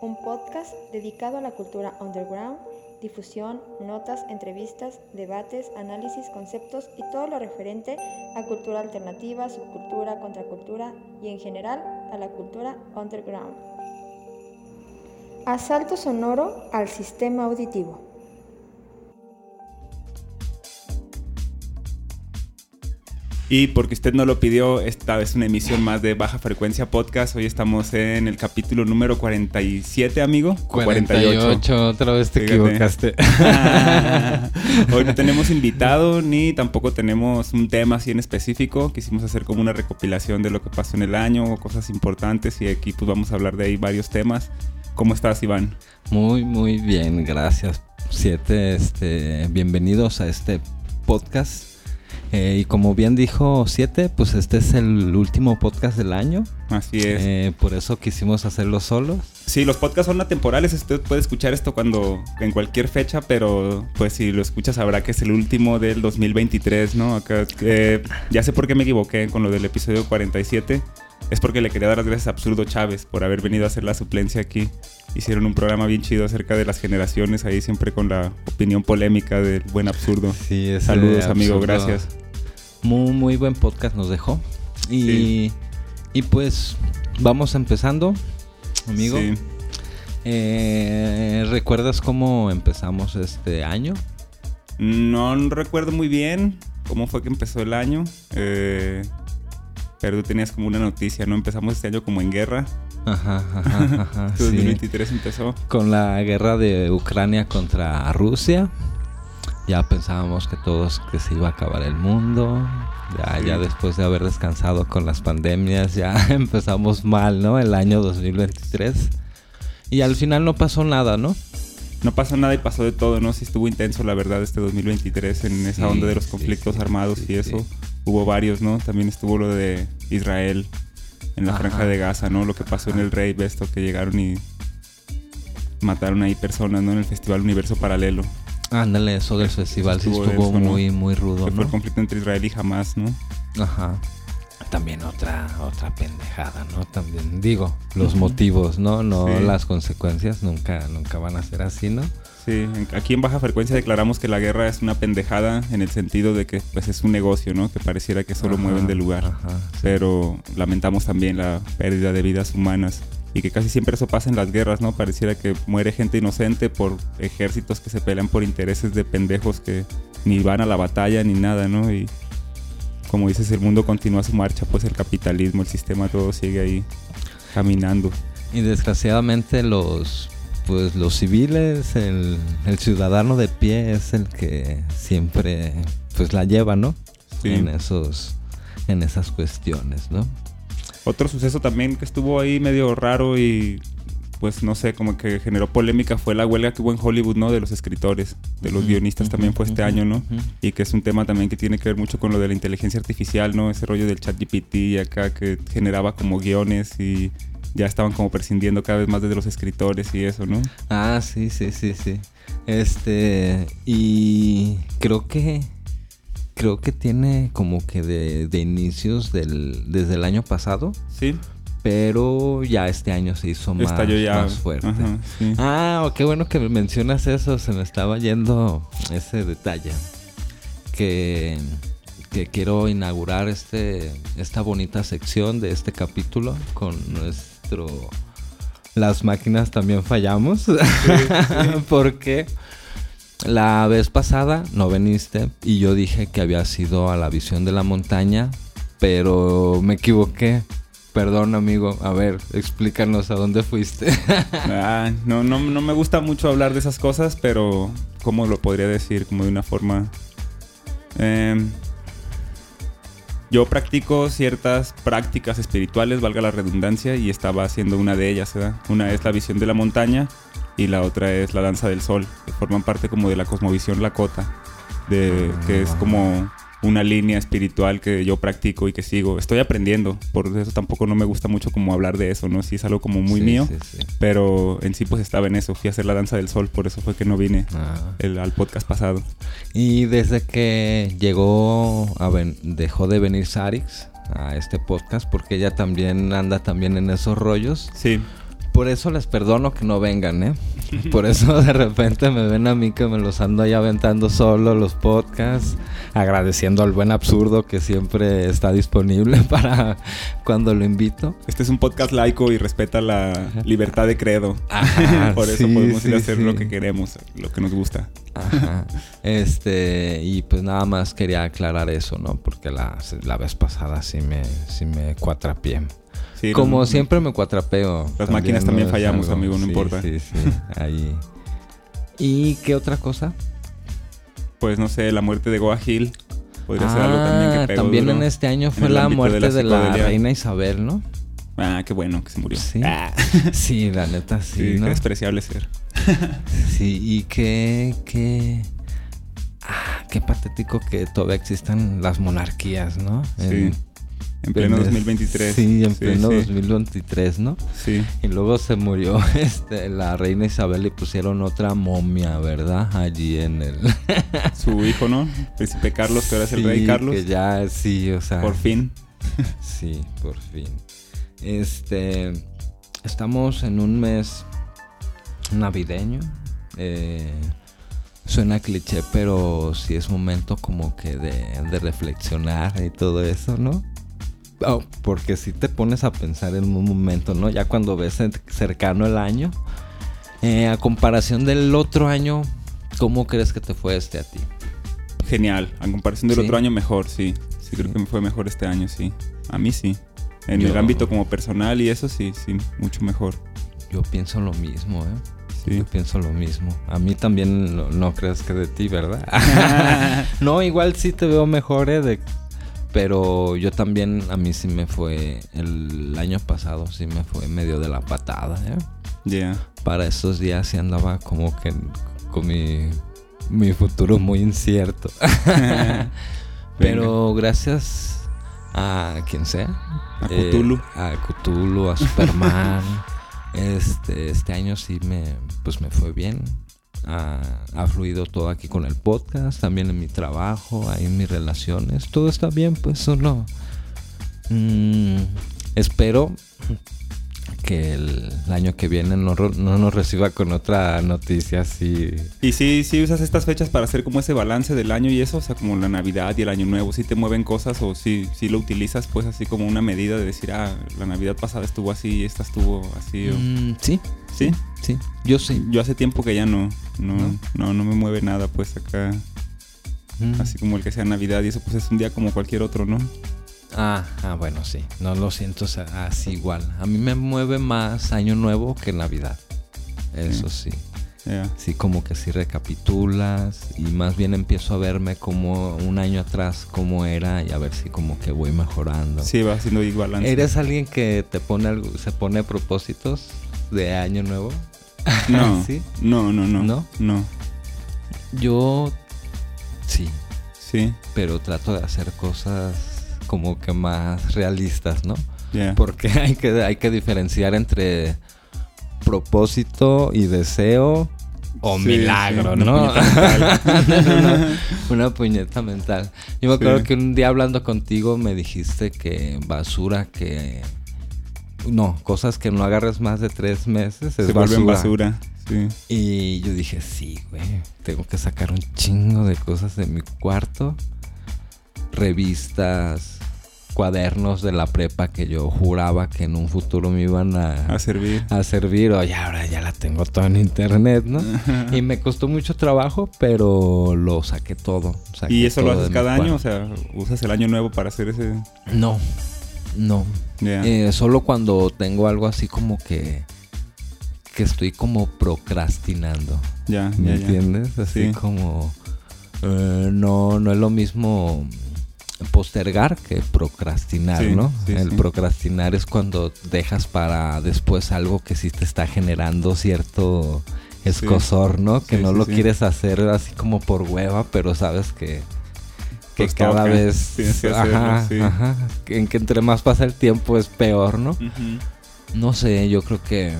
un podcast dedicado a la cultura underground, difusión, notas, entrevistas, debates, análisis, conceptos y todo lo referente a cultura alternativa, subcultura, contracultura y en general a la cultura underground. Asalto sonoro al sistema auditivo. Y porque usted no lo pidió, esta es una emisión más de Baja Frecuencia Podcast. Hoy estamos en el capítulo número 47, amigo. 48, otra vez te Fíjate. equivocaste. Hoy no tenemos invitado ni tampoco tenemos un tema así en específico. Quisimos hacer como una recopilación de lo que pasó en el año o cosas importantes y aquí pues vamos a hablar de ahí varios temas. ¿Cómo estás, Iván? Muy, muy bien, gracias. Siete, este, bienvenidos a este podcast. Eh, y como bien dijo Siete, pues este es el último podcast del año. Así es. Eh, por eso quisimos hacerlo solos. Sí, los podcasts son atemporales. Usted puede escuchar esto cuando en cualquier fecha, pero pues si lo escucha sabrá que es el último del 2023, ¿no? Acá, eh, ya sé por qué me equivoqué con lo del episodio 47. Es porque le quería dar las gracias a Absurdo Chávez por haber venido a hacer la suplencia aquí. Hicieron un programa bien chido acerca de las generaciones, ahí siempre con la opinión polémica del buen absurdo. Sí, ese Saludos, amigo, gracias. Muy, muy buen podcast nos dejó. Y, Sí. y pues vamos empezando, amigo. Sí. Eh, ¿Recuerdas cómo empezamos este año? No recuerdo muy bien cómo fue que empezó el año. eh, pero tú tenías como una noticia, ¿no? Empezamos este año como en guerra. Ajá, ajá, ajá. Este sí. 2023 empezó. Con la guerra de Ucrania contra Rusia. Ya pensábamos que todos que se iba a acabar el mundo. Ya, Sí. ya después de haber descansado con las pandemias, ya empezamos mal, ¿no? El año 2023. Y al final no pasó nada, ¿no? No pasó nada y pasó de todo, ¿no? Sí estuvo intenso, la verdad, este 2023 en esa Sí, onda de los conflictos sí, armados y eso. Sí. Hubo varios, ¿no? También estuvo lo de Israel en la Ajá. franja de Gaza, ¿no? Lo que pasó en el Rey, esto que llegaron y mataron ahí personas, ¿no? En el Festival Universo Paralelo. Ándale, eso del festival sí estuvo estuvo denso, ¿no? muy, muy rudo, Que fue el conflicto entre Israel y Hamas, ¿no? Ajá. También otra, otra pendejada, ¿no? También digo, los motivos, ¿no? No Sí. las consecuencias nunca, nunca van a ser así, ¿no? Sí, aquí en Baja Frecuencia declaramos que la guerra es una pendejada en el sentido de que pues es un negocio, ¿no? Que pareciera que solo Ajá, mueven de lugar. ajá, sí. Pero lamentamos también la pérdida de vidas humanas y que casi siempre eso pasa en las guerras, ¿no? Pareciera que muere gente inocente por ejércitos que se pelean por intereses de pendejos que ni van a la batalla ni nada, ¿no? Y como dices, el mundo continúa su marcha, pues el capitalismo, el sistema, todo sigue ahí caminando. Y desgraciadamente los pues los civiles, el, el ciudadano de pie es el que siempre pues la lleva, ¿no? Sí. En esos en esas cuestiones, ¿no? Otro suceso también que estuvo ahí medio raro y pues no sé, como que generó polémica fue la huelga que hubo en Hollywood, ¿no? De los escritores, de los guionistas también fue este año, ¿no? Y que es un tema también que tiene que ver mucho con lo de la inteligencia artificial, ¿no? Ese rollo del chat GPT y acá que generaba como guiones y ya estaban como prescindiendo cada vez más de los escritores y eso, ¿no? Ah, sí, sí, sí, sí. Este, y creo que creo que tiene como que de, de inicios del desde el año pasado, Sí, pero ya este año se hizo más, estalló ya. más fuerte. Ajá, sí. Ah, oh, qué bueno que mencionas eso, se me estaba yendo ese detalle. Que, que quiero inaugurar este, esta bonita sección de este capítulo con nuestro... Las máquinas también fallamos. Porque la vez pasada no viniste y yo dije que había sido a la visión de la montaña, pero me equivoqué. Perdón, amigo. A ver, explícanos a dónde fuiste. Ah, no, no, no me gusta mucho hablar de esas cosas, pero ¿cómo lo podría decir? Como de una forma... em, yo practico ciertas prácticas espirituales, valga la redundancia, y estaba haciendo una de ellas, ¿verdad? Una es la visión de la montaña y la otra es la danza del sol, que forman parte como de la cosmovisión Lakota, de, que es como una línea espiritual que yo practico y que sigo. Estoy aprendiendo, por eso tampoco no me gusta mucho como hablar de eso, ¿no? Sí es algo como muy Sí, mío, sí, sí. pero en sí pues estaba en eso, fui a hacer la danza del sol, por eso fue que no vine Ah. el- al podcast pasado. Y desde que llegó, a ven- dejó de venir Sarix a este podcast, porque ella también anda también en esos rollos. Sí, Por eso les perdono que no vengan, ¿eh? Por eso de repente me ven a mí que me los ando ahí aventando solo los podcasts, agradeciendo al buen absurdo que siempre está disponible para cuando lo invito. este es un podcast laico y respeta la libertad de credo. Ajá, por eso sí, podemos ir a hacer sí. lo que queremos, lo que nos gusta. Ajá. Este, y pues nada más quería aclarar eso, ¿no? Porque la, la vez pasada sí me, sí me cuatrapié. Sí, Como siempre me cuatrapeo. Las máquinas también ¿no? Fallamos, amigo, no sí, importa. Sí, sí, ahí. ¿Y qué otra cosa? Pues no sé, la muerte de Goa Hill podría ser algo también que Ah, pegó también duro en este año fue la muerte de de la reina Isabel, ¿no? Ah, qué bueno que se murió. Sí. Ah, Sí, la neta sí, sí, qué ¿no? despreciable ser. Sí, y qué, qué, ah, qué patético que todavía existan las monarquías, ¿no? Sí. En pleno en- 2023. Sí, en pleno sí. 2023, ¿no? Sí. Y luego se murió este, la reina Isabel y pusieron otra momia, ¿verdad? Allí en el... Su hijo, ¿no? Príncipe Carlos, que ahora es el rey Sí, Carlos. Que ya, sí, o sea... Por fin. Sí, por fin. Este... Estamos en un mes navideño. eh, suena cliché, pero sí es momento como que de, de reflexionar y todo eso, ¿no? Oh, porque si te pones a pensar en un momento, ¿no? Ya cuando ves cer- cercano el año, eh, a comparación del otro año, ¿cómo crees que te fue este a ti? Genial. En comparación del Sí. otro año, mejor, sí. Sí, creo que me fue mejor este año, sí. A mí sí. En Yo- el ámbito como personal y eso, sí, sí, mucho mejor. Yo pienso lo mismo, ¿eh? Sí. Yo pienso lo mismo. A mí también no, no crees que de ti, ¿verdad? no, igual sí te veo mejor, ¿eh? De- pero yo también, a mí sí me fue, el año pasado sí me fue medio de la patada, ¿eh? Ya. Para esos días sí andaba como que con mi, mi futuro muy incierto. pero gracias a quien sea. A eh, Cthulhu. a Cthulhu, a Superman. este, este año sí me, pues me fue bien. Ha, fluido todo aquí con el podcast, también en mi trabajo, ahí en mis relaciones. Todo está bien, pues solo mm, espero que el, año que viene no, no nos reciba con otra noticia así. Y sí, sí usas estas fechas para hacer como ese balance del año y eso, o sea, como la Navidad y el Año Nuevo, si te mueven cosas o si si lo utilizas pues así como una medida de decir, ah, la Navidad pasada estuvo así y esta estuvo así. o- Mm, sí, ¿Sí? sí, yo sí. Yo hace tiempo que ya no, no, ¿No? no, no me mueve nada pues acá, Mm. así como el que sea Navidad y eso pues es un día como cualquier otro, ¿no? Ah, ah, bueno, sí. No lo siento así igual. A mí me mueve más Año Nuevo que Navidad. Eso sí. Sí, como que sí recapitulas y más bien empiezo a verme como un año atrás cómo era y a ver si como que voy mejorando. Sí, va haciendo balance. ¿Eres alguien que te pone algo, se pone propósitos de Año Nuevo? No, ¿Sí? no, no, no, ¿No? no, Yo sí, sí, pero trato de hacer cosas como que más realistas, ¿no? Porque hay que, hay que diferenciar entre propósito y deseo o Sí, milagro, sí, una ¿no? puñeta una, una puñeta mental. Yo me acuerdo Sí. que un día hablando contigo me dijiste que basura que... No, cosas que no agarres más de tres meses es Se vuelven basura. Sí. y yo dije, sí, güey, tengo que sacar un chingo de cosas de mi cuarto. Revistas, cuadernos de la prepa que yo juraba que en un futuro me iban a, A servir. a servir. Oye, ahora ya la tengo todo en internet, ¿no? Y me costó mucho trabajo, pero lo saqué todo. saqué ¿Y eso lo haces cada año? O sea, ¿usas el año nuevo para hacer ese...? No, no. Eh, solo cuando tengo algo así como que... Que estoy como procrastinando. ya, ¿Me ya, ya. entiendes? Así Sí. como... eh, no, no es lo mismo postergar que procrastinar, Sí, ¿no? sí, el sí. procrastinar es cuando dejas para después algo que sí te está generando cierto escosor, ¿no? Que no lo quieres hacer así como por hueva, pero sabes que, que Pues cada toca, vez... tienes que hacerlo, ajá, sí. ajá, que en que entre más pasa el tiempo es peor, ¿no? No sé, yo creo que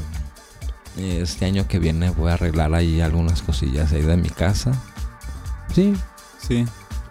eh, este año que viene voy a arreglar ahí algunas cosillas ahí de mi casa. Sí, Sí.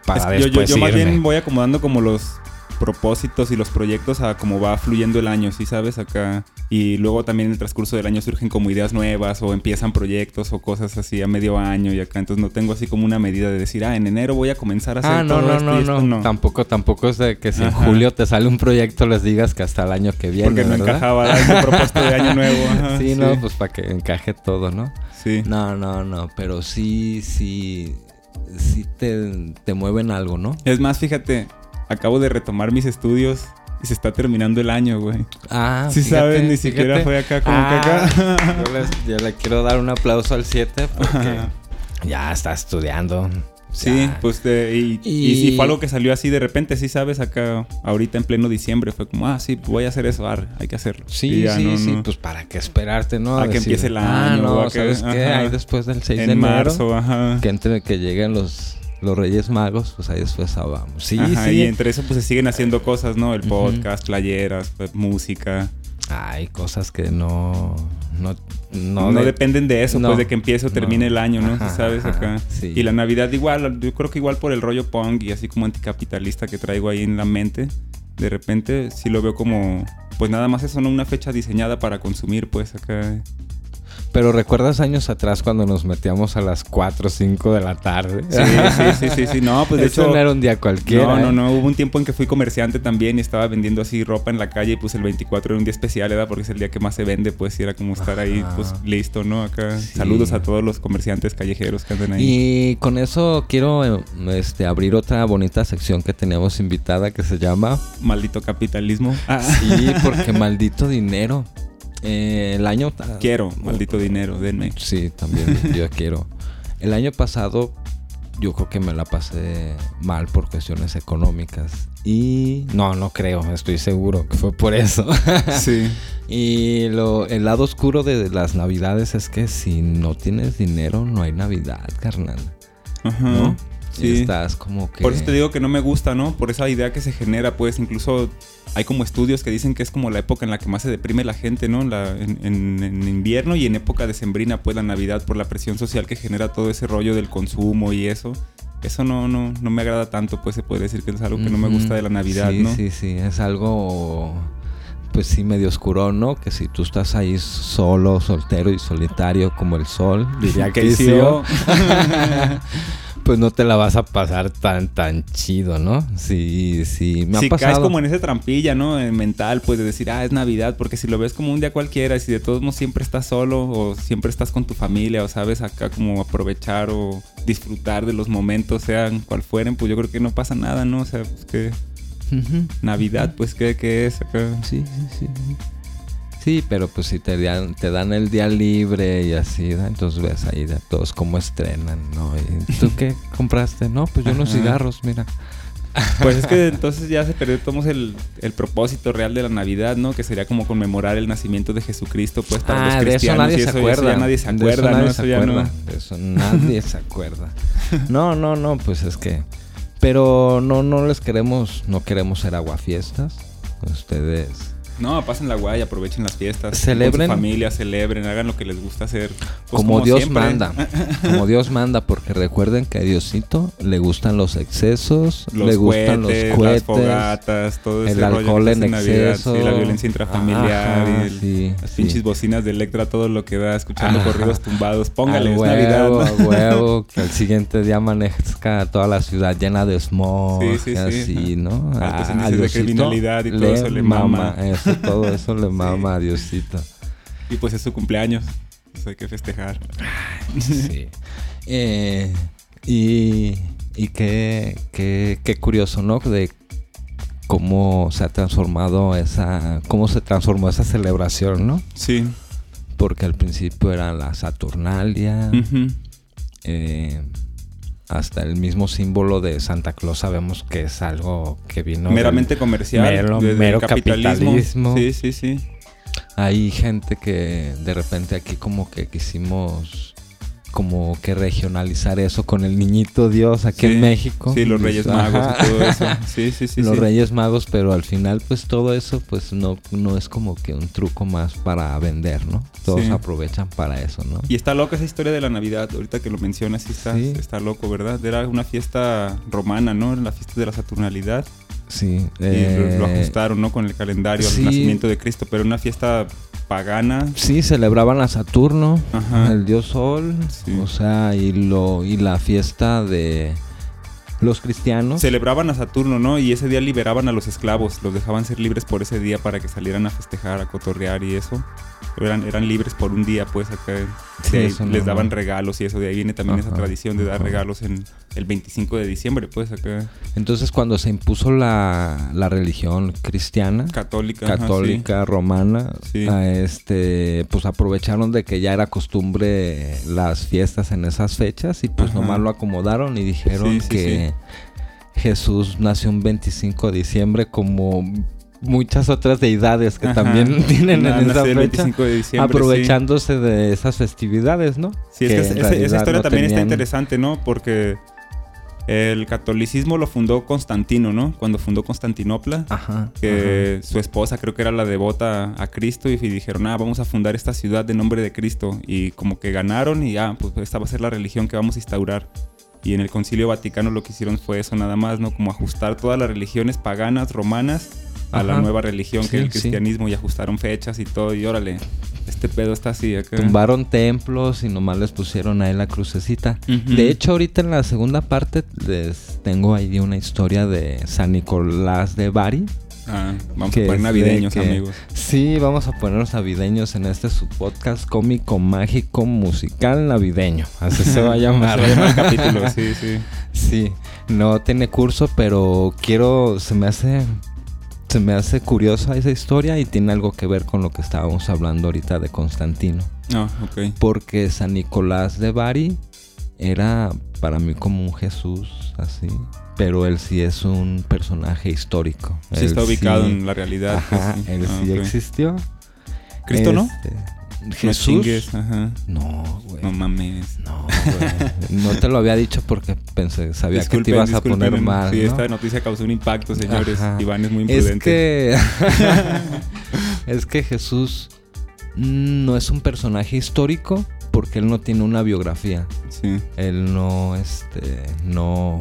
Para Es que yo, yo, yo más bien voy acomodando como los propósitos y los proyectos a cómo va fluyendo el año, ¿sí sabes? Acá. Y luego también en el transcurso del año surgen como ideas nuevas o empiezan proyectos o cosas así a medio año y acá. Entonces no tengo así como una medida de decir, ah, en enero voy a comenzar a hacer Ah, no, todo no, esto no, y esto no, Tampoco, tampoco es de que si en julio te sale un proyecto les digas que hasta el año que viene, Porque no ¿verdad? encajaba ese propósito de año nuevo. ajá, sí, no, pues para que encaje todo, ¿no? Sí. No, no, no, pero sí, sí, sí te, te mueven algo, ¿no? Es más, fíjate, acabo de retomar mis estudios y se está terminando el año, güey. Ah, Sí fíjate, sabes, ni siquiera fíjate. fue acá como Ah, que acá. Yo, le quiero dar un aplauso al 7 porque ya está estudiando. Sí, Ya. pues de- y, y... Y- sí, fue algo que salió así de repente, sí sabes, acá ahorita en pleno diciembre fue como, ah, sí, voy a hacer eso, arre, hay que hacerlo. Sí, Y ya sí, no, sí, no. pues para qué esperarte, ¿no? A que empiece el año, Ah, o no, a que- ¿sabes qué? Ahí después del 6 de en enero, marzo, ajá. que entre que lleguen los, los Reyes Magos, pues ahí después vamos. Sí, Ajá, sí. Y entre eso pues se siguen haciendo cosas, ¿no? El podcast, playeras, pues, música. Hay cosas que no... No, No, no, de- dependen de eso, no, pues de que empiece o termine el año, ¿no? Ajá, ¿Sabes? ajá, Acá. sí. Y la Navidad igual, yo creo que igual por el rollo punk y así como anticapitalista que traigo ahí en la mente, de repente sí lo veo como, pues nada más eso, ¿no? Una fecha diseñada para consumir, pues acá. Pero ¿recuerdas años atrás cuando nos metíamos a las 4 o 5 de la tarde? Sí, sí, sí, sí, sí. No, pues de Eso hecho... no era un día cualquiera. No, no, ¿eh? no. Hubo un tiempo en que fui comerciante también y estaba vendiendo así ropa en la calle y pues el 24 era un día especial, ¿verdad? Porque es el día que más se vende, pues y era como estar ahí, pues listo, ¿no? Acá. Sí. Saludos a todos los comerciantes callejeros que andan ahí. Y con eso quiero eh, este, abrir otra bonita sección que teníamos invitada que se llama Maldito capitalismo. Ah, Sí, porque maldito dinero. Eh, el año... Quiero, maldito dinero, denme. Sí, también yo quiero. El año pasado yo creo que me la pasé mal por cuestiones económicas. Y no, no creo, estoy seguro que fue por eso. Sí. y lo, el lado oscuro de las navidades es que si no tienes dinero no hay navidad, carnal. Ajá. ¿No? Sí. Y estás como que... Por eso te digo que no me gusta, ¿no? Por esa idea que se genera, pues incluso hay como estudios que dicen que es como la época en la que más se deprime la gente, ¿no? La, en, en- en invierno y en época decembrina, pues la Navidad, por la presión social que genera todo ese rollo del consumo y eso. Eso no, no, no me agrada tanto, pues se puede decir que es algo que no me gusta de la Navidad, sí, ¿no? Sí, sí, es algo, pues sí, medio oscuro, ¿no? Que si tú estás ahí solo, soltero y solitario como el sol, diría Que pues no te la vas a pasar tan, tan chido, ¿no? Sí, sí, me ha si pasado. caes como en esa trampilla, ¿no? Eh, mental, pues de decir, ah, es Navidad, porque si lo ves como un día cualquiera, y si de todos modos siempre estás solo o siempre estás con tu familia o sabes acá como aprovechar o disfrutar de los momentos, sean cual fueren, pues yo creo que no pasa nada, ¿no? O sea, pues que. Navidad, pues ¿qué, qué es acá? Sí, sí, sí. Sí, pero pues si te dan, te dan el día libre y así, entonces ves ahí de todos cómo estrenan, ¿no? ¿Y tú qué compraste? No, pues yo unos cigarros, mira. Pues es que entonces ya se perdió tomos el, el propósito real de la Navidad, ¿no? Que sería como conmemorar el nacimiento de Jesucristo, pues para Ah, los de eso cristianos. nadie y se acuerda. eso ya nadie se De eso acuerda, nadie ¿no? se Eso ya no. De eso nadie se acuerda. No, no, no, pues es que. Pero no, no les queremos, no queremos ser aguafiestas. Ustedes. No, pasen la guay, aprovechen las fiestas. Celebren. Con su familia, celebren, hagan lo que les gusta hacer. Pues como, Dios siempre. manda. Como Dios manda, porque recuerden que a Diosito le gustan los excesos, Los le gustan cohetes, los cohetes. las fogatas, todo ese el rollo alcohol en Navidad, exceso. sí, la violencia intrafamiliar, Ajá, y el- sí, las sí. pinches bocinas de Electra, todo lo que da, escuchando Ajá. corridos tumbados. Póngale, es huevo, Navidad. ¿no? a huevo, que al siguiente día amanezca toda la ciudad llena de smog, Sí, sí, sí. así, ¿no? Altos índices de criminalidad y todo eso le mama. Eso, todo eso le mama a Diosito. Y pues es su cumpleaños. Pues hay que festejar. Sí. Eh, y y qué, qué, qué curioso, ¿no? De cómo se ha transformado esa, cómo se transformó esa celebración, ¿no? Sí. Porque al principio era la Saturnalia, eh, hasta el mismo símbolo de Santa Claus sabemos que es algo que vino Meramente del comercial. mero, mero capitalismo. capitalismo. Sí, sí, sí. Hay gente que de repente aquí como que quisimos como que regionalizar eso con el niñito Dios aquí Sí, en México. Sí, los Reyes Magos Ajá. y todo eso. Sí, sí, sí. los sí. Reyes Magos, pero al final pues todo eso pues no, no es como que un truco más para vender, ¿no? Todos Sí. aprovechan para eso, ¿no? Y está loca esa historia de la Navidad. Ahorita que lo mencionas, sí está, está loco, ¿verdad? Era una fiesta romana, ¿no? La fiesta de la Saturnalidad. Sí. Y lo, eh, lo ajustaron, ¿no? Con el calendario al nacimiento de Cristo. Pero una fiesta pagana. Sí, celebraban a Saturno, Ajá. el dios Sol, Sí. o sea, y lo y la fiesta de los cristianos. Celebraban a Saturno, ¿no? Y ese día liberaban a los esclavos. Los dejaban ser libres por ese día para que salieran a festejar, a cotorrear y eso. Eran, eran libres por un día, pues acá. Sí, ahí eso no- les daban regalos y eso. De ahí viene también esa tradición de dar ajá. regalos en el 25 de diciembre, pues acá. Entonces cuando se impuso la, la religión cristiana, Católica. ajá, sí. católica, romana, Sí. a este, pues aprovecharon de que ya era costumbre las fiestas en esas fechas y pues nomás lo acomodaron y dijeron Sí, Jesús nació un 25 de diciembre como muchas otras deidades que Ajá. también tienen Na- en esa fecha. 25 de diciembre. sí. aprovechándose de esas festividades, ¿no? Sí, es que esa- historia no también está interesante, ¿no? Porque el catolicismo lo fundó Constantino, ¿no? Cuando fundó Constantinopla. Ajá. que su esposa creo que era la devota a Cristo y dijeron, ah, vamos a fundar esta ciudad de nombre de Cristo. Y como que ganaron y ah, pues esta va a ser la religión que vamos a instaurar. Y en el Concilio Vaticano lo que hicieron fue eso nada más, ¿no? Como ajustar todas las religiones paganas, romanas, a la nueva religión que es el sí. cristianismo y ajustaron fechas y todo. Y órale, este pedo está así acá. Tumbaron templos y nomás les pusieron ahí la crucecita. De hecho, ahorita en la segunda parte les tengo ahí una historia de San Nicolás de Bari. Ah, vamos a poner navideños, que- amigos. Sí, vamos a ponernos navideños en este su podcast cómico, mágico, musical navideño. Así se va a llamar. Se llama el capítulo, sí, sí. Sí, no tiene curso, pero quiero, se me hace, se me hace curiosa esa historia y tiene algo que ver con lo que estábamos hablando ahorita de Constantino. Ah, ok. Porque San Nicolás de Bari era para mí como un Jesús, así. Pero él sí es un personaje histórico. Sí Él está ubicado sí- en la realidad. pues, Ajá, sí. él Ah, sí existió. Cristo, ¿no? Este, No Jesús. chingues, ajá. No, güey. No mames. No, güey. No te lo había dicho porque pensé, sabía que te ibas a poner mal. Sí, ¿no? esta noticia causó un impacto, señores. Ajá. Iván es muy Es imprudente. que. es que Jesús no es un personaje histórico porque él no tiene una biografía. Sí. Él no, este, no.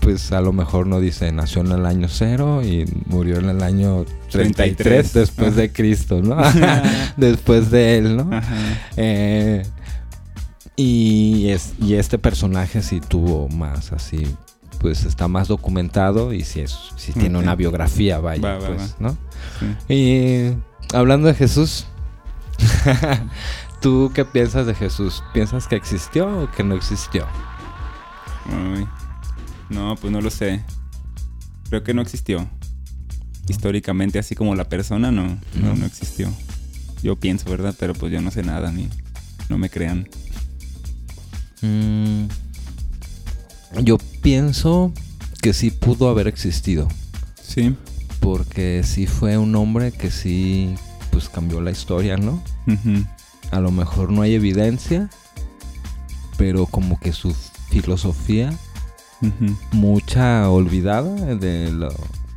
Pues a lo mejor no dice nació en el año cero y murió en el año 33, 33. después Ajá. de Cristo, ¿no? después de él, ¿no? Eh, y, es, y este personaje sí tuvo más así, pues está más documentado y sí, es, sí tiene Ok. una biografía, vaya, Va, va, pues, va. ¿no? Sí. Y hablando de Jesús, ¿tú qué piensas de Jesús? ¿Piensas que existió o que no existió? No, pues no lo sé. Creo que no existió. Históricamente, así como la persona, no, no, No. existió. Yo pienso, ¿verdad? Pero pues yo no sé nada, ni no me crean. Mm, yo pienso que sí pudo haber existido. Sí. Porque sí fue un hombre que sí, pues cambió la historia, ¿no? A lo mejor no hay evidencia, pero como que su filosofía, mucha olvidada de lo...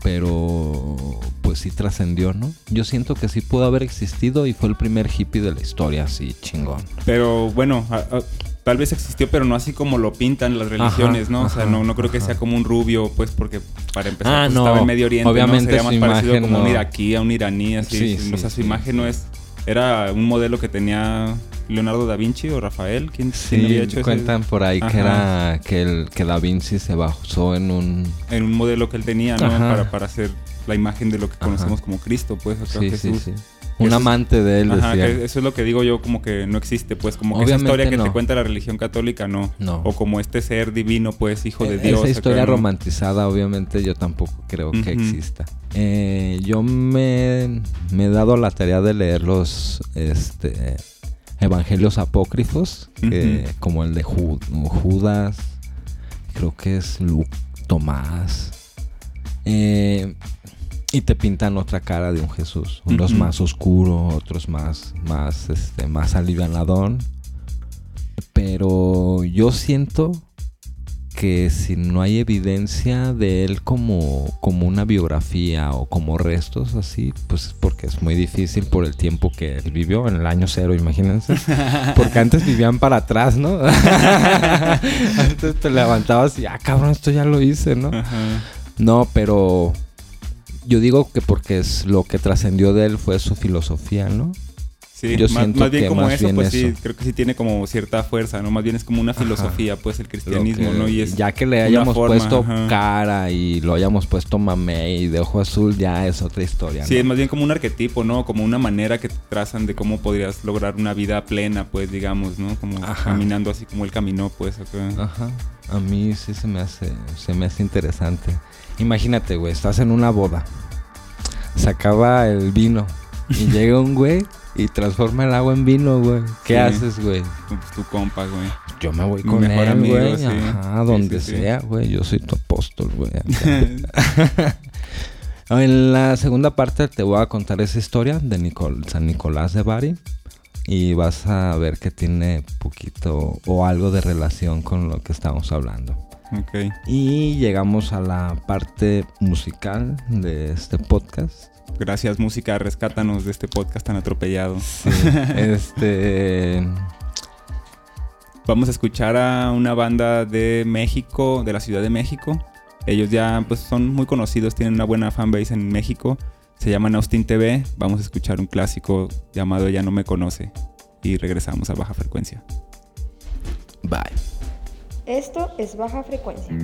Pero pues sí trascendió, ¿no? Yo siento que sí pudo haber existido y fue el primer hippie de la historia, así chingón. Pero bueno, a- a- tal vez existió, pero no así como lo pintan las religiones, Ajá, ¿no? O sea, ajá, no, no creo que sea como un rubio, pues, porque para empezar Ah, pues, no. estaba en Medio Oriente, Obviamente ¿no? Sería más parecido imagen como un iraquí, a un iraní, así. Sí, o sea, su sí, imagen no es... Era un modelo que tenía Leonardo da Vinci o Rafael, ¿quién, quién había Sí, hecho ese? cuentan por ahí que era que, el, que Da Vinci se basó en un... En un modelo que él tenía, ¿no? Para, para hacer la imagen de lo que Ajá. conocemos como Cristo, pues, acá Sí, Jesús. sí, sí. Un Eso amante de él Ajá, decía. que eso es lo que digo yo, como que no existe, pues, como que esa historia que te cuenta la religión católica, no. No. O como este ser divino, pues, hijo de E- Dios. Esa acá, historia ¿no? romantizada, obviamente, yo tampoco creo que exista. Eh, yo me, me he dado la tarea de leer los este, evangelios apócrifos, que- como el de Ju- Judas, creo que es Luke Tomás. Eh, y te pintan otra cara de un Jesús. Unos más oscuro, otros más, más, este, más alivianadón. Pero yo siento que si no hay evidencia de él como, como una biografía o como restos así, pues es porque es muy difícil por el tiempo que él vivió en el año cero, imagínense. Porque antes vivían para atrás, ¿no? antes te levantabas y, ah, cabrón, esto ya lo hice, ¿no? Ajá. No, pero yo digo que porque es lo que trascendió de él fue su filosofía, ¿no? Sí, Yo más, bien como más eso, bien pues sí, creo que sí tiene como cierta fuerza, ¿no? Más bien es como una filosofía, pues el cristianismo, que- ¿no? Y es ya que le hayamos forma, puesto ajá. cara y lo hayamos puesto mamey de ojo azul, ya es otra historia. Sí, ¿no? es más bien como un arquetipo, ¿no? Como una manera que trazan de cómo podrías lograr una vida plena, pues, digamos, ¿no? Como Ajá. caminando así como él caminó, pues, acá. Ajá. A mí sí se me hace, se me hace interesante. Imagínate, güey, estás en una boda. Se acaba el vino y llega un güey y transforma el agua en vino, güey. ¿Qué Sí. haces, güey? Con tu compa, güey. Yo me voy Mi con mejor él, amigo, güey. sí. Ajá, donde sí, sea, güey. Yo soy tu apóstol, güey. en la segunda parte te voy a contar esa historia de Nicol- San Nicolás de Bari. Y vas a ver que tiene poquito o algo de relación con lo que estamos hablando. Ok. Y llegamos a la parte musical de este podcast. Gracias, música. Rescátanos de este podcast tan atropellado. este. Vamos a escuchar a una banda de México, de la Ciudad de México. Ellos ya pues son muy conocidos, tienen una buena fanbase en México. Se llaman Austin TV. Vamos a escuchar un clásico llamado Ella no me conoce. Y regresamos a baja frecuencia. Bye. Esto es baja frecuencia.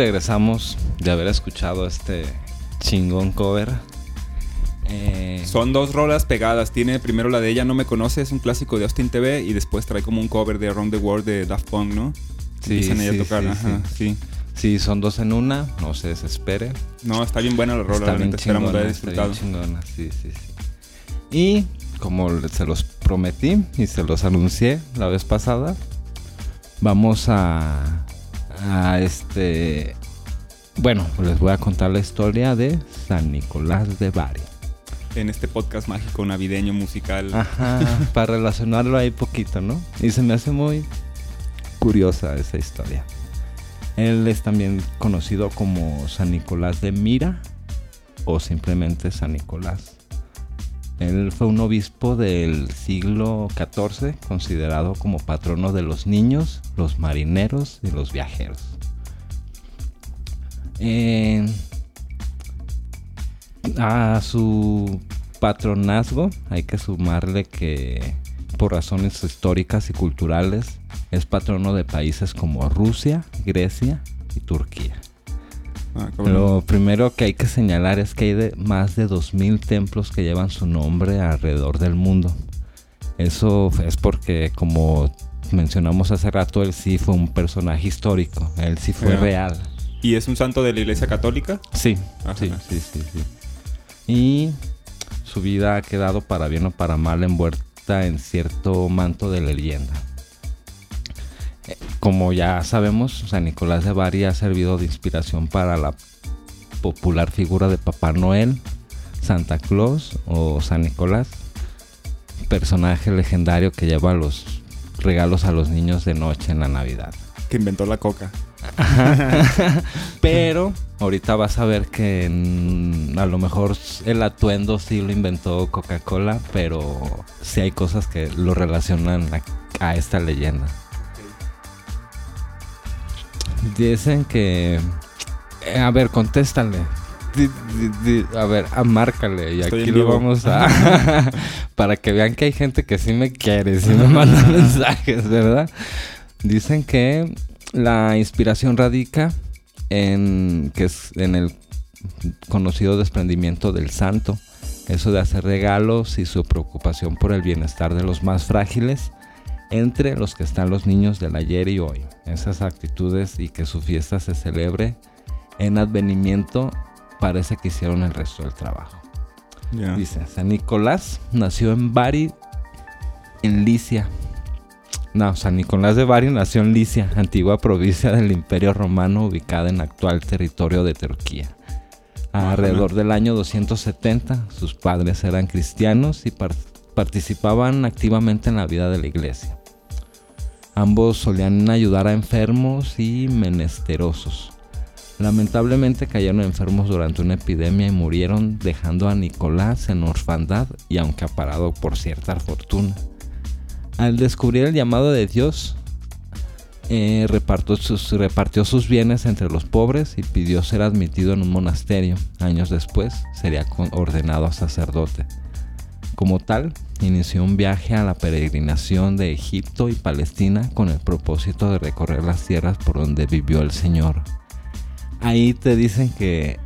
Regresamos de haber escuchado este chingón cover. Eh, Son dos rolas pegadas. Tiene primero la de Ella No Me Conoce, es un clásico de Austin TV. Y después trae como un cover de Around the World de Daft Punk, ¿no? Sí, sí, a tocar. sí, sí. son dos en una, no se desespere. No, está bien buena la rola, está bien esperamos la disfrutado. chingona, sí, sí, sí. Y como se los prometí y se los anuncié la vez pasada, vamos a, a este... Bueno, les voy a contar la historia de San Nicolás de Bari. En este podcast mágico navideño musical. Ajá, para relacionarlo ahí poquito, ¿no? Y se me hace muy curiosa esa historia. Él es también conocido como San Nicolás de Mira o simplemente San Nicolás. Él fue un obispo del siglo XIV, considerado como patrono de los niños, los marineros y los viajeros. a su patronazgo hay que sumarle que por razones históricas y culturales es patrono de países como Rusia, Grecia y Turquía. Ah, Lo primero que hay que señalar es que hay de más de 2.000 templos que llevan su nombre alrededor del mundo. Eso es porque, como mencionamos hace rato, él sí fue un personaje histórico, él sí fue real. ¿Y es un santo de la Iglesia Católica? Sí, sí, sí, sí, sí. Y su vida ha quedado para bien o para mal envuelta en cierto manto de leyenda como ya sabemos, San Nicolás de Bari ha servido de inspiración para la popular figura de Papá Noel, Santa Claus o San Nicolás, personaje legendario que lleva los regalos a los niños de noche en la Navidad. Que inventó la coca. Pero ahorita vas a ver que a lo mejor el atuendo sí lo inventó Coca-Cola, pero sí hay cosas que lo relacionan a esta leyenda. Dicen que. Eh, a ver, contéstale. a ver, amárcale. Y aquí lo vamos a. para que vean que hay gente que sí me quiere, sí me manda mensajes, ¿verdad? Dicen que la inspiración radica en. que es en el conocido desprendimiento del santo. Eso de hacer regalos y su preocupación por el bienestar de los más frágiles entre los que están los niños del ayer y hoy. Esas actitudes y que su fiesta se celebre en advenimiento parece que hicieron el resto del trabajo. Dice, San Nicolás nació en Bari, en Licia. No, San Nicolás de Bari nació en Licia, antigua provincia del Imperio Romano ubicada en actual territorio de Turquía. Alrededor del año 270, sus padres eran cristianos y participaban activamente en la vida de la iglesia. Ambos solían ayudar a enfermos y menesterosos. Lamentablemente cayeron enfermos durante una epidemia y murieron dejando a Nicolás en orfandad y aunque aparado por cierta fortuna. Al descubrir el llamado de Dios, eh, repartió, sus, repartió sus bienes entre los pobres y pidió ser admitido en un monasterio. Años después sería ordenado a sacerdote. Como tal, inició un viaje a la peregrinación de Egipto y Palestina con el propósito de recorrer las tierras por donde vivió el Señor. Ahí te dicen que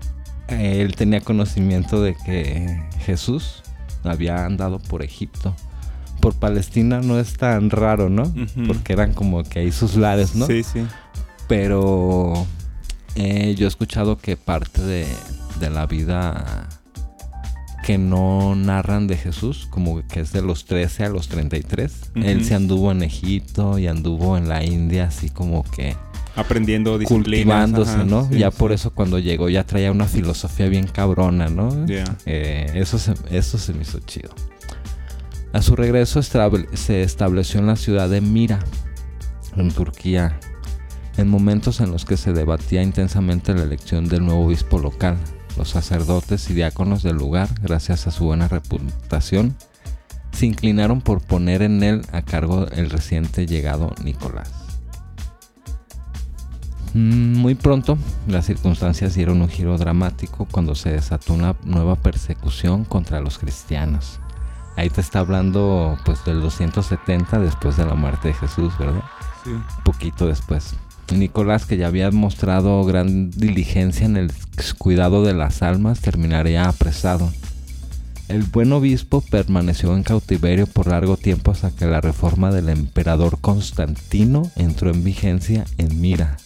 él tenía conocimiento de que Jesús había andado por Egipto. Por Palestina no es tan raro, ¿no? Porque eran como que ahí sus lares, ¿no? Sí, sí. Pero eh, yo he escuchado que parte de, de la vida que no narran de Jesús, como que es de los 13 a los 33. Él se anduvo en Egipto y anduvo en la India, así como que aprendiendo cultivándose, ¿no? ya por eso cuando llegó ya traía una filosofía bien cabrona, ¿no? Eh, eso, se, eso se me hizo chido. A su regreso se estableció en la ciudad de Mira, en Turquía, en momentos en los que se debatía intensamente la elección del nuevo obispo local. Los sacerdotes y diáconos del lugar, gracias a su buena reputación, se inclinaron por poner en él a cargo el reciente llegado Nicolás. Mm, muy pronto, las circunstancias dieron un giro dramático cuando se desató una nueva persecución contra los cristianos. Ahí te está hablando pues del 270 después de la muerte de Jesús, ¿verdad? Sí. Poquito después. Nicolás, que ya había mostrado gran diligencia en el cuidado de las almas, terminaría apresado. El buen obispo permaneció en cautiverio por largo tiempo hasta que la reforma del emperador Constantino entró en vigencia en Mira.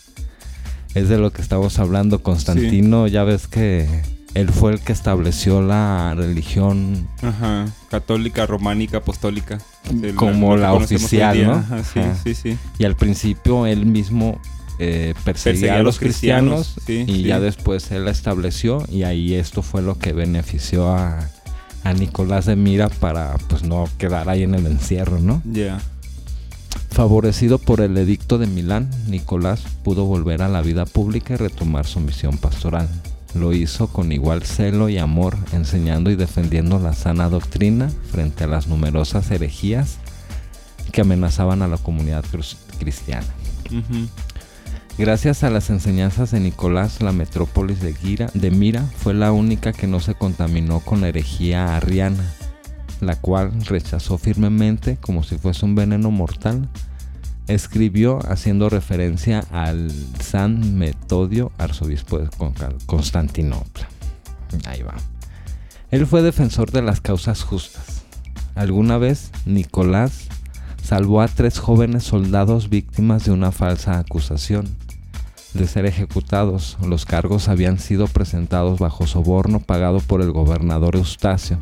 Es de lo que estamos hablando. Constantino, ya ves que él fue el que estableció la religión Ajá. Católica, románica, apostólica. Sí, como la oficial. ¿no? Ajá, sí, Ajá. sí, sí. y al principio él mismo eh, perseguía, Perseguía a los cristianos, cristianos, sí, y sí. ya después él la estableció y ahí esto fue lo que benefició a, a Nicolás de Mira para pues no quedar ahí en el encierro, ¿no? Ya. Favorecido por el edicto de Milán, Nicolás pudo volver a la vida pública y retomar su misión pastoral. Lo hizo con igual celo y amor, enseñando y defendiendo la sana doctrina frente a las numerosas herejías que amenazaban a la comunidad cristiana. Gracias a las enseñanzas de Nicolás, la metrópolis de, Gira- de Mira fue la única que no se contaminó con la herejía arriana, la cual rechazó firmemente como si fuese un veneno mortal. Escribió haciendo referencia al San Metodio, arzobispo de Con- Constantinopla. Ahí va. Él fue defensor de las causas justas. Alguna vez Nicolás salvó a tres jóvenes soldados víctimas de una falsa acusación de ser ejecutados. Los cargos habían sido presentados bajo soborno pagado por el gobernador Eustacio.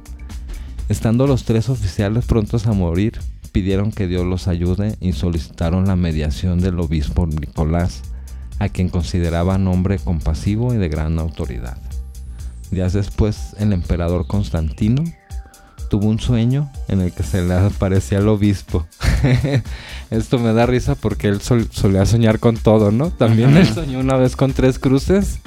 Estando los tres oficiales prontos a morir, pidieron que Dios los ayude y solicitaron la mediación del obispo Nicolás, a quien consideraban hombre compasivo y de gran autoridad. Días después, el emperador Constantino tuvo un sueño en el que se le aparecía el obispo. Esto me da risa porque él sol- solía soñar con todo, ¿no? También él soñó una vez con tres cruces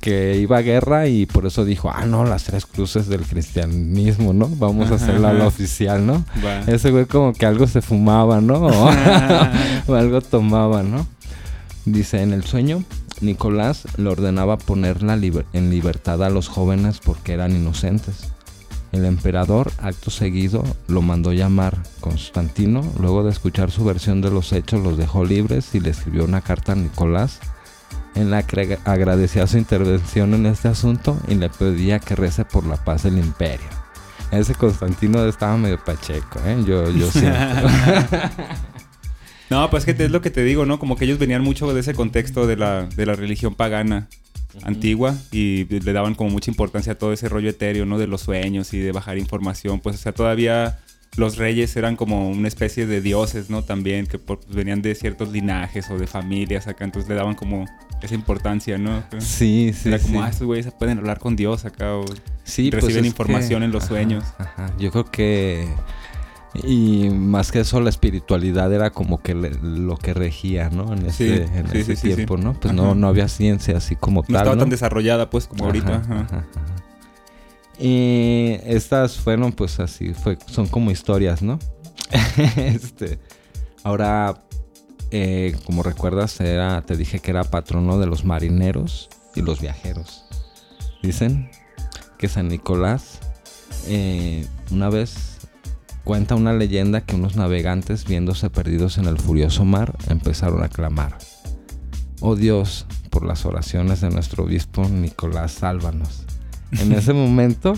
que iba a guerra y por eso dijo, ah, no, las tres cruces del cristianismo, ¿no? Vamos a hacerla la oficial, ¿no? Ese güey como que algo se fumaba, ¿no? O, o algo tomaba, ¿no? Dice, en el sueño, Nicolás le ordenaba poner la liber- en libertad a los jóvenes porque eran inocentes. El emperador, acto seguido, lo mandó llamar. Constantino, luego de escuchar su versión de los hechos, los dejó libres y le escribió una carta a Nicolás en la que ag- agradecía su intervención en este asunto y le pedía que rece por la paz del imperio. Ese Constantino estaba medio pacheco, ¿eh? Yo, yo siento. No, pues que te- es lo que te digo, ¿no? Como que ellos venían mucho de ese contexto de la, de la religión pagana antigua y le daban como mucha importancia a todo ese rollo etéreo, ¿no? De los sueños y de bajar información. Pues, o sea, todavía los reyes eran como una especie de dioses, ¿no? También, que por- venían de ciertos linajes o de familias acá, entonces le daban como esa importancia, ¿no? Sí, sí, Era como, sí. ah, estos güeyes pueden hablar con Dios acá o Sí, pues reciben información que- en los ajá, sueños. ajá. Yo creo que y más que eso la espiritualidad era como que le- lo que regía, ¿no? En Sí, ese, en sí, ese sí, sí, tiempo. ¿no? Pues Ajá. no, no había ciencia así como No tal, estaba ¿no? tan desarrollada, pues, como ahorita. Ajá. Y estas fueron, pues así, fue, son como historias, ¿no? este, ahora, eh, como recuerdas, era, te dije que era patrono de los marineros y los viajeros. Dicen que San Nicolás, eh, una vez cuenta una leyenda que unos navegantes, viéndose perdidos en el furioso mar, empezaron a clamar. Oh Dios, por las oraciones de nuestro obispo Nicolás, sálvanos. En ese momento,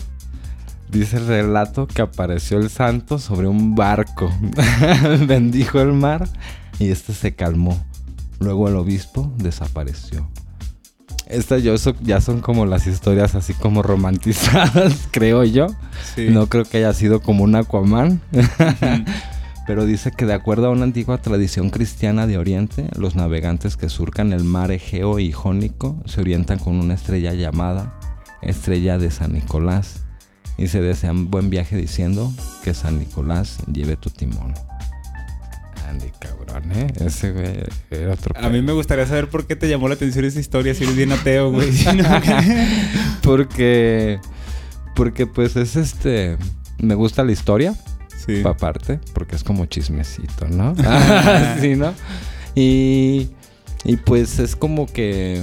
dice el relato que apareció el santo sobre un barco, bendijo el mar y este se calmó. Luego el obispo desapareció. Estas ya son como las historias así como romantizadas, creo yo. Sí. No creo que haya sido como un Aquaman. Pero dice que de acuerdo a una antigua tradición cristiana de Oriente, los navegantes que surcan el mar Egeo y Jónico se orientan con una estrella llamada Estrella de San Nicolás y se desean buen viaje diciendo que San Nicolás lleve tu timón. Andy, cabrón, ¿eh? Ese güey era otro A mí me gustaría saber por qué te llamó la atención esa historia si eres bien ateo, güey. Porque, porque pues es este, me gusta la historia. sí. pa' aparte, porque es como chismecito, ¿no? sí, ¿no? Y, y pues es como que,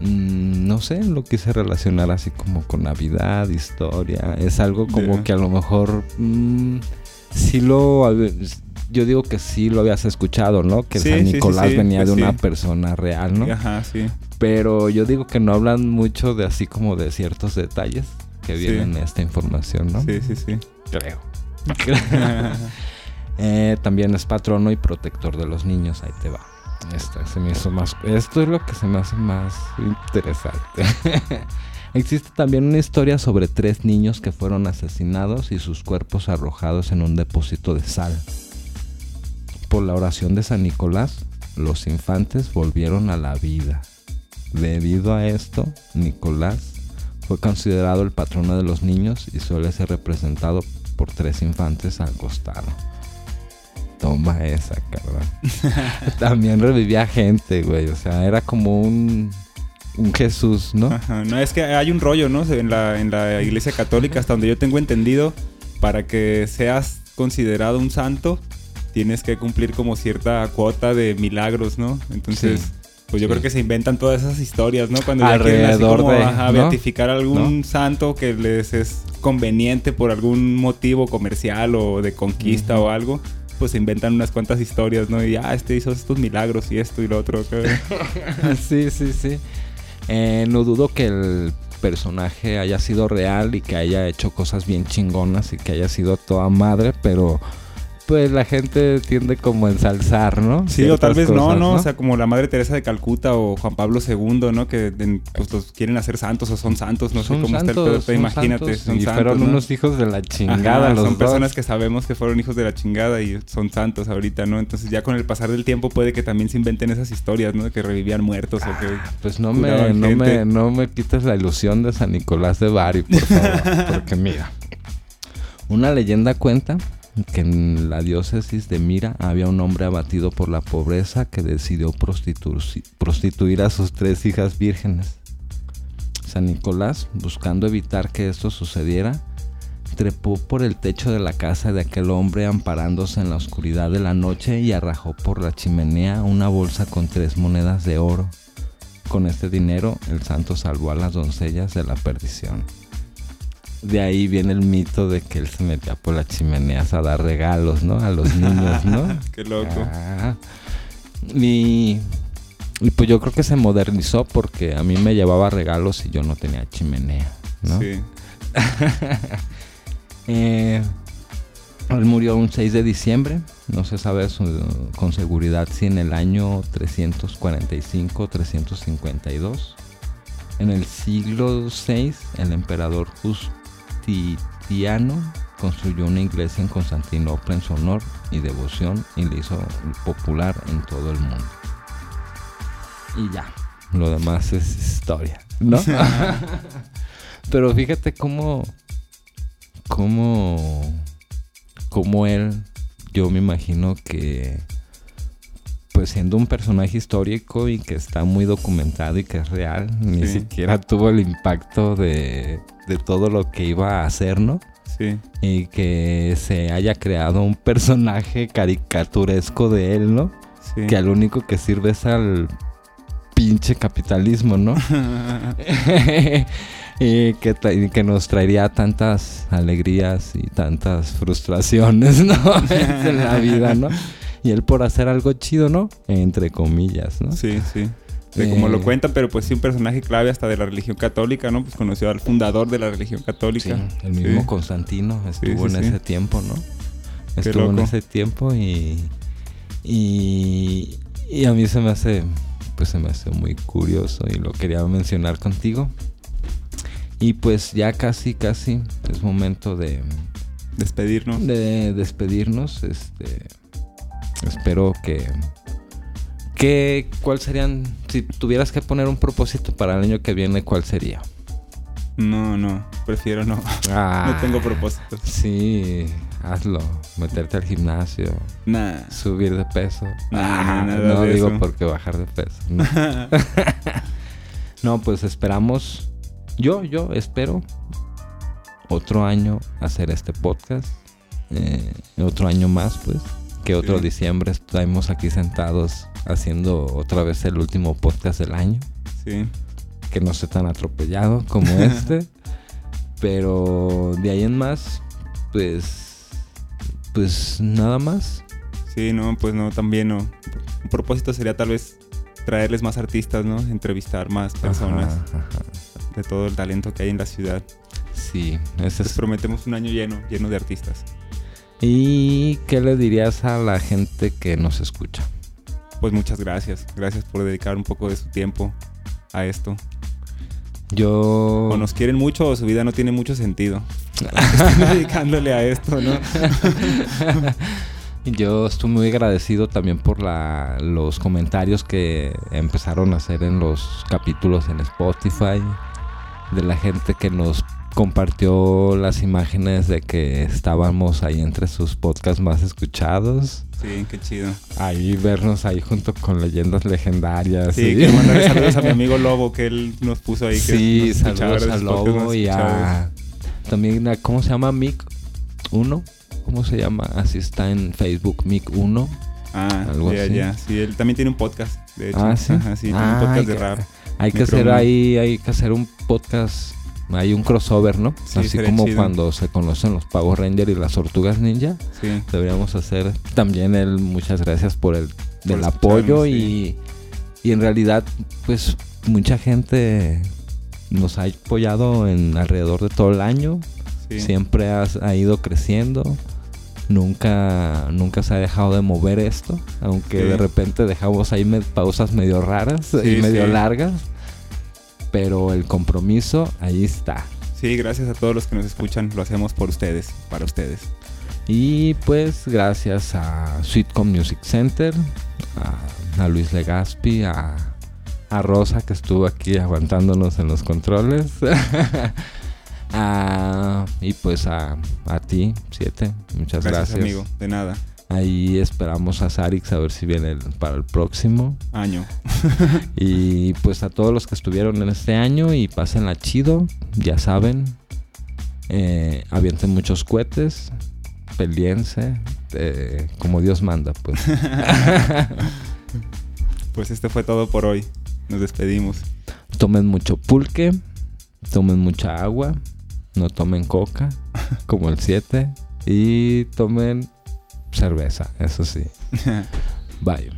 mm, no sé, lo quise relacionar así como con Navidad, historia. Es algo como que a lo mejor mm, sí lo... yo digo que sí lo habías escuchado, ¿no? Que Sí, San sí, Nicolás sí, venía pues de una persona real, ¿no? Ajá, sí. Pero yo digo que no hablan mucho de así como de ciertos detalles que vienen en esta información, ¿no? Sí, sí, sí. Creo. Eh, también es patrono y protector de los niños. Ahí te va. Esto, se me hizo más, esto es lo que se me hace más interesante. Existe también una historia sobre tres niños que fueron asesinados y sus cuerpos arrojados en un depósito de sal. Por la oración de San Nicolás, los infantes volvieron a la vida. Debido a esto, Nicolás fue considerado el patrono de los niños y suele ser representado por tres infantes al costado. Toma esa, cabrón. También revivía gente, güey. O sea, era como un, un Jesús, ¿no? Ajá, No, es que hay un rollo, ¿no? En la, en la iglesia católica, hasta donde yo tengo entendido, para que seas considerado un santo, tienes que cumplir como cierta cuota de milagros, ¿no? Entonces, Sí. pues yo Sí. creo que se inventan todas esas historias, ¿no? Cuando ya quieren así Alrededor como de, ajá, ¿no? beatificar a algún santo que les es conveniente por algún motivo comercial o de conquista o algo. Pues se inventan unas cuantas historias, ¿no? Y ah, este hizo estos milagros y esto y lo otro. sí, sí, sí. Eh, no dudo que el personaje haya sido real y que haya hecho cosas bien chingonas y que haya sido toda madre, pero pues la gente tiende como a ensalzar, ¿no? Sí, o tal vez no, no, O sea, como la Madre Teresa de Calcuta o Juan Pablo II, ¿no? Que pues los quieren hacer santos o son santos, no sé Son cómo está el santos, pedo. pero son Imagínate, santos, son santos. fueron ¿no? unos hijos de la chingada Ajá, los son dos. personas que sabemos que fueron hijos de la chingada y son santos ahorita, ¿no? Entonces ya con el pasar del tiempo puede que también se inventen esas historias, ¿no? Que revivían muertos o que... Pues no me, no, me, no me quites la ilusión de San Nicolás de Bari, por favor. porque mira, una leyenda cuenta que en la diócesis de Mira había un hombre abatido por la pobreza que decidió prostitu- prostituir a sus tres hijas vírgenes. San Nicolás, buscando evitar que esto sucediera, trepó por el techo de la casa de aquel hombre amparándose en la oscuridad de la noche y arrajó por la chimenea una bolsa con tres monedas de oro. Con este dinero, el santo salvó a las doncellas de la perdición. De ahí viene el mito de que él se metía por las chimeneas a dar regalos, ¿no? A los niños, ¿no? Qué loco. Ah. Y, y pues yo creo que se modernizó porque a mí me llevaba regalos y yo no tenía chimenea, ¿no? Sí. Eh, él murió un 6 de diciembre, no se sabe su- con seguridad si en el año 345 o 352. En el siglo VI, el emperador Justiniano construyó una iglesia en Constantinopla en su honor y devoción y le hizo popular en todo el mundo. Y ya, lo demás es historia, ¿no? Pero fíjate cómo cómo, cómo él, yo me imagino que, pues siendo un personaje histórico y que está muy documentado y que es real, ni siquiera tuvo el impacto de, de todo lo que iba a hacer, ¿no? Sí. Y que se haya creado un personaje caricaturesco de él, ¿no? Sí. Que al único que sirve es al pinche capitalismo, ¿no? y, que, y que nos traería tantas alegrías y tantas frustraciones, ¿no? en la vida, ¿no? Y él por hacer algo chido, ¿no? Entre comillas, ¿no? Sí, sí. De como lo Eh. cuentan, pero pues sí un personaje clave hasta de la religión católica, ¿no? Pues conoció al fundador de la religión Sí, católica. el mismo Sí. Constantino estuvo sí, en sí. ese tiempo, ¿no? Qué Estuvo en ese tiempo y, y, y a mí se me hace, pues se me hace muy curioso y lo quería mencionar contigo. Y pues ya casi, casi es momento de, Despedirnos. de despedirnos. Este, espero que, que, ¿cuál serían, si tuvieras que poner un propósito para el año que viene, cuál sería? No, no. Prefiero no. Ah. No tengo propósitos. Sí, hazlo. Meterte al gimnasio, Nah. subir de peso. Nah, Ah, nada no de digo eso. porque bajar de peso. No. No, pues esperamos. Yo, yo espero otro año hacer este podcast. eh, otro año más, pues. Que otro Sí. diciembre estamos aquí sentados haciendo otra vez el último podcast del año. Sí. que no esté tan atropellado como este. Pero de ahí en más, pues, pues nada más. Sí, no, pues no, también no. Un propósito sería tal vez traerles más artistas, ¿no? Entrevistar más personas Ajá, ajá. de todo el talento que hay en la ciudad. Sí, Les es. prometemos un año lleno, lleno de artistas. ¿Y qué le dirías a la gente que nos escucha? Pues muchas gracias. Gracias por dedicar un poco de su tiempo a esto. Yo. O nos quieren mucho o su vida no tiene mucho sentido. Están dedicándole a esto, ¿no? Yo estoy muy agradecido también por la, los comentarios que empezaron a hacer en los capítulos en Spotify, de la gente que nos compartió las imágenes de que estábamos ahí entre sus podcasts más escuchados. Sí, qué chido. Ahí vernos ahí junto con leyendas legendarias. Sí, y- quiero mandarle saludos a mi amigo Lobo que él nos puso ahí. Que Sí, saludos a Lobo y a... También, a- ¿cómo se llama? Mic 1. ¿Cómo se llama? Así está en Facebook, Mic 1. Ah, algo ya, así. ya. Sí, él también tiene un podcast, de hecho. Ah, sí. Ajá, sí, tiene Ah, un podcast hay de que- rap. Hay que hacer ahí, hay que hacer un podcast, hay un crossover, ¿no? Sí, Así como chido. cuando se conocen los Power Ranger y las Tortugas Ninja, Sí. deberíamos hacer también él, muchas gracias por el del apoyo y, y en realidad pues mucha gente nos ha apoyado en alrededor de todo el año, sí. siempre has- ha ido creciendo. Nunca, nunca se ha dejado de mover esto, aunque Sí. de repente dejamos ahí me- pausas medio raras Sí, y medio sí. largas, pero el compromiso ahí está. Sí, gracias a todos los que nos escuchan. Lo hacemos por ustedes, para ustedes. Y pues gracias a Sweetcom Music Center, a, a Luis Legaspi, a, a Rosa que estuvo aquí aguantándonos en los controles. a- y pues a, a ti, Siete, muchas Gracias, gracias. amigo. De nada. Ahí esperamos a Sarix a ver si viene para el próximo. Año. Y pues a todos los que estuvieron en este año y pásenla chido, ya saben. Eh, avienten muchos cohetes, peleense, eh, como Dios manda, pues. Pues este fue todo por hoy. Nos despedimos. tomen mucho pulque, tomen mucha agua, no tomen coca, como el 7, y tomen cerveza, eso sí. Bye.